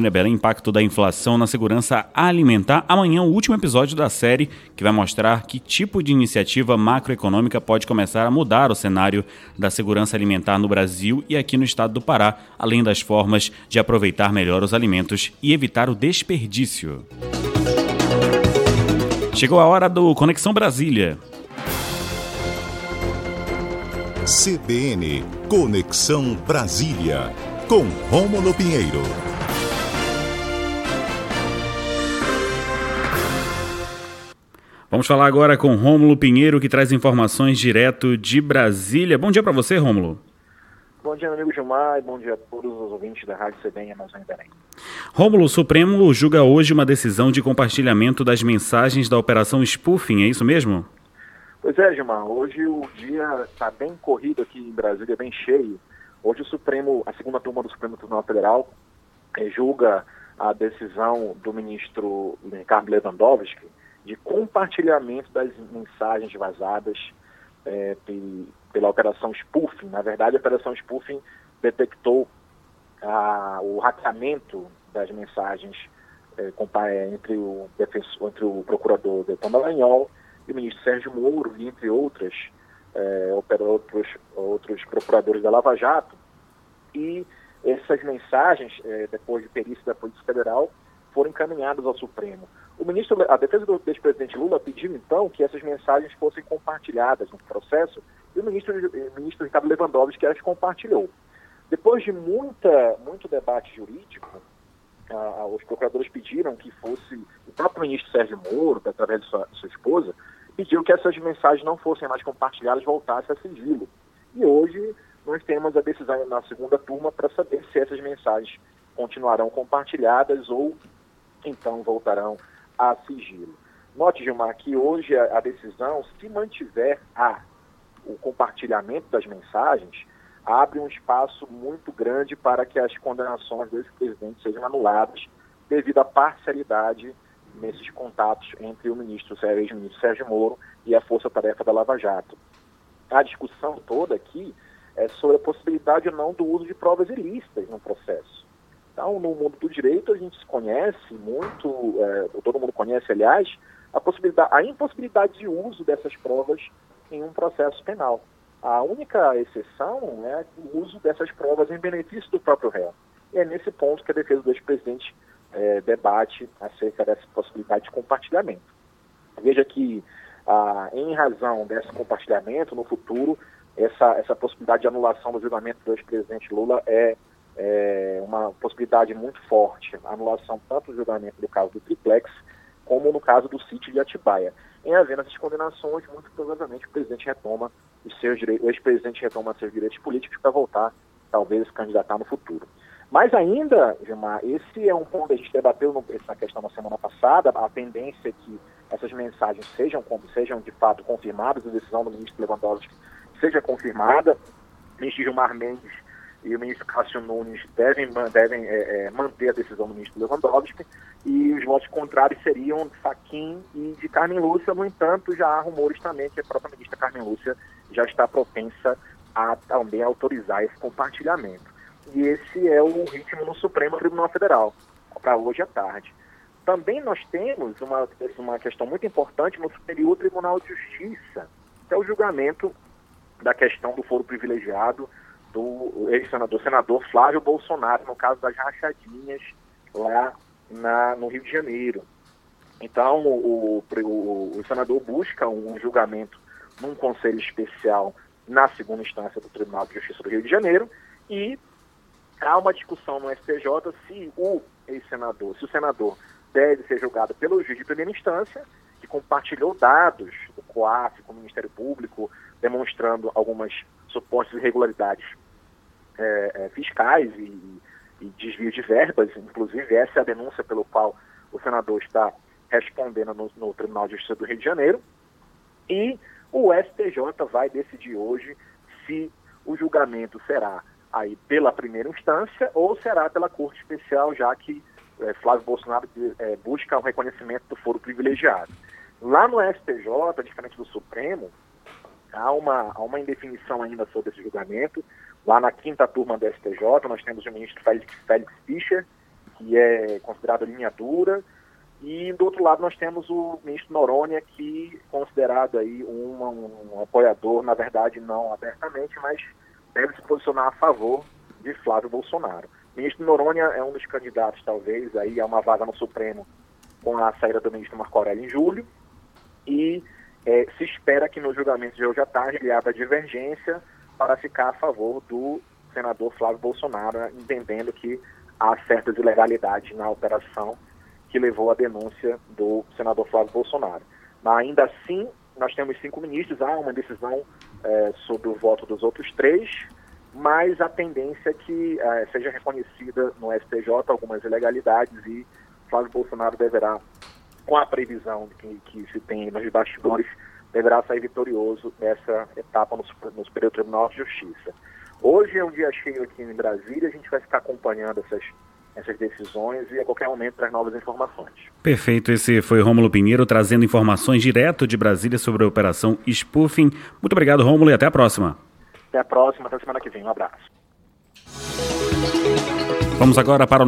Nebela, impacto da inflação na segurança alimentar. Amanhã, o último episódio da série que vai mostrar que tipo de iniciativa macroeconômica pode começar a mudar o cenário da segurança alimentar no Brasil e aqui no estado do Pará, além das formas de aproveitar melhor os alimentos e evitar o desperdício. Chegou a hora do Conexão Brasília. CBN Conexão Brasília com Rômulo Pinheiro. Vamos falar agora com Rômulo Pinheiro, que traz informações direto de Brasília. Bom dia para você, Rômulo. Bom dia, amigo Gilmar, e bom dia a todos os ouvintes da Rádio CBN Amazônia Belém. Rômulo, o Supremo julga hoje uma decisão de compartilhamento das mensagens da Operação Spoofing, é isso mesmo? Pois é, Gilmar, hoje o dia está bem corrido aqui em Brasília, bem cheio. Hoje o Supremo, a segunda turma do Supremo Tribunal Federal, eh, julga a decisão do ministro Ricardo Lewandowski de compartilhamento das mensagens vazadas é, pela operação spoofing. Na verdade, a operação spoofing detectou a, o hackeamento das mensagens é, entre, o defensor, entre o procurador Deltan Maranhol e o ministro Sérgio Moro, e entre outras, é, outros, outros procuradores da Lava Jato. E essas mensagens, é, depois de perícia da Polícia Federal, foram encaminhadas ao Supremo. O ministro, a defesa do ex-presidente Lula pediu então que essas mensagens fossem compartilhadas no processo e o ministro, o ministro Ricardo Lewandowski as compartilhou. Depois de muita, muito debate jurídico, ah, os procuradores pediram que fosse o próprio ministro Sérgio Moro, através de sua, de sua esposa, pediu que essas mensagens não fossem mais compartilhadas, voltassem a sigilo. E hoje nós temos a decisão na segunda turma para saber se essas mensagens continuarão compartilhadas ou então voltarão a sigilo. Note, Gilmar, que hoje a, a decisão, se mantiver a, o compartilhamento das mensagens, abre um espaço muito grande para que as condenações desse presidente sejam anuladas devido à parcialidade nesses contatos entre o ministro, o ex-ministro Sérgio Moro e a Força-Tarefa da Lava Jato. A discussão toda aqui é sobre a possibilidade ou não do uso de provas ilícitas no processo. Então, no mundo do direito, a gente conhece muito, é, todo mundo conhece, aliás, a, possibilidade, a impossibilidade de uso dessas provas em um processo penal. A única exceção é o uso dessas provas em benefício do próprio réu. E é nesse ponto que a defesa do ex-presidente é, debate acerca dessa possibilidade de compartilhamento. Veja que, ah, em razão desse compartilhamento, no futuro, essa, essa possibilidade de anulação do julgamento do ex-presidente Lula é é, uma possibilidade muito forte, anulação tanto do julgamento do caso do triplex, como no caso do sítio de Atibaia. Em havendo essas condenações, muito provavelmente o presidente retoma os seus direitos, o ex-presidente retoma seus direitos políticos para voltar, talvez, se candidatar no futuro. Mas ainda, Gilmar, esse é um ponto que a gente debateu essa questão na semana passada, a tendência é que essas mensagens sejam, sejam de fato confirmadas, a decisão do ministro Lewandowski seja confirmada. O ministro Gilmar Mendes e o ministro Cássio Nunes devem, devem é, é, manter a decisão do ministro Lewandowski e os votos contrários seriam de Faquim e de Carmen Lúcia. No entanto, já há rumores também que a própria ministra Carmen Lúcia já está propensa a também autorizar esse compartilhamento. E esse é o ritmo no Supremo Tribunal Federal, para hoje à tarde. Também nós temos uma, uma questão muito importante no Superior Tribunal de Justiça, que é o julgamento da questão do foro privilegiado do ex-senador senador Flávio Bolsonaro, no caso das rachadinhas lá na, no Rio de Janeiro. Então, o, o, o senador busca um julgamento num conselho especial na segunda instância do Tribunal de Justiça do Rio de Janeiro e há uma discussão no STJ se o ex-senador, se o senador deve ser julgado pelo juiz de primeira instância, que compartilhou dados do COAF com o Ministério Público, demonstrando algumas supostas irregularidades é, é, fiscais e, e desvio de verbas, inclusive essa é a denúncia pelo qual o senador está respondendo no, no Tribunal de Justiça do Rio de Janeiro. E o STJ vai decidir hoje se o julgamento será aí pela primeira instância ou será pela Corte Especial, já que é, Flávio Bolsonaro é, busca o reconhecimento do foro privilegiado. Lá no STJ, diferente do Supremo, há uma, há uma indefinição ainda sobre esse julgamento. Lá na quinta turma do STJ, nós temos o ministro Félix, Félix Fischer, que é considerado linha dura, e do outro lado nós temos o ministro Noronha, que é considerado aí um, apoiador, na verdade não abertamente, mas deve se posicionar a favor de Flávio Bolsonaro. O ministro Noronha é um dos candidatos, talvez, aí a uma vaga no Supremo com a saída do ministro Marco Aurélio em julho, e é, se espera que no julgamento de hoje à tarde ele abra divergência para ficar a favor do senador Flávio Bolsonaro, entendendo que há certas ilegalidades na operação que levou à denúncia do senador Flávio Bolsonaro. Mas ainda assim, nós temos cinco ministros, há uma decisão é, sobre o voto dos outros três, mas a tendência é que é, seja reconhecida no STJ algumas ilegalidades e Flávio Bolsonaro deverá, com a previsão que, que se tem nos bastidores, deverá sair vitorioso nessa etapa no, no Superior Tribunal de Justiça. Hoje é um dia cheio aqui em Brasília, a gente vai ficar acompanhando essas, essas decisões e a qualquer momento traz novas informações. Perfeito, esse foi Rômulo Pinheiro trazendo informações direto de Brasília sobre a operação Spoofing. Muito obrigado, Rômulo, e até a próxima. Até a próxima, até semana que vem. Um abraço. Vamos agora para o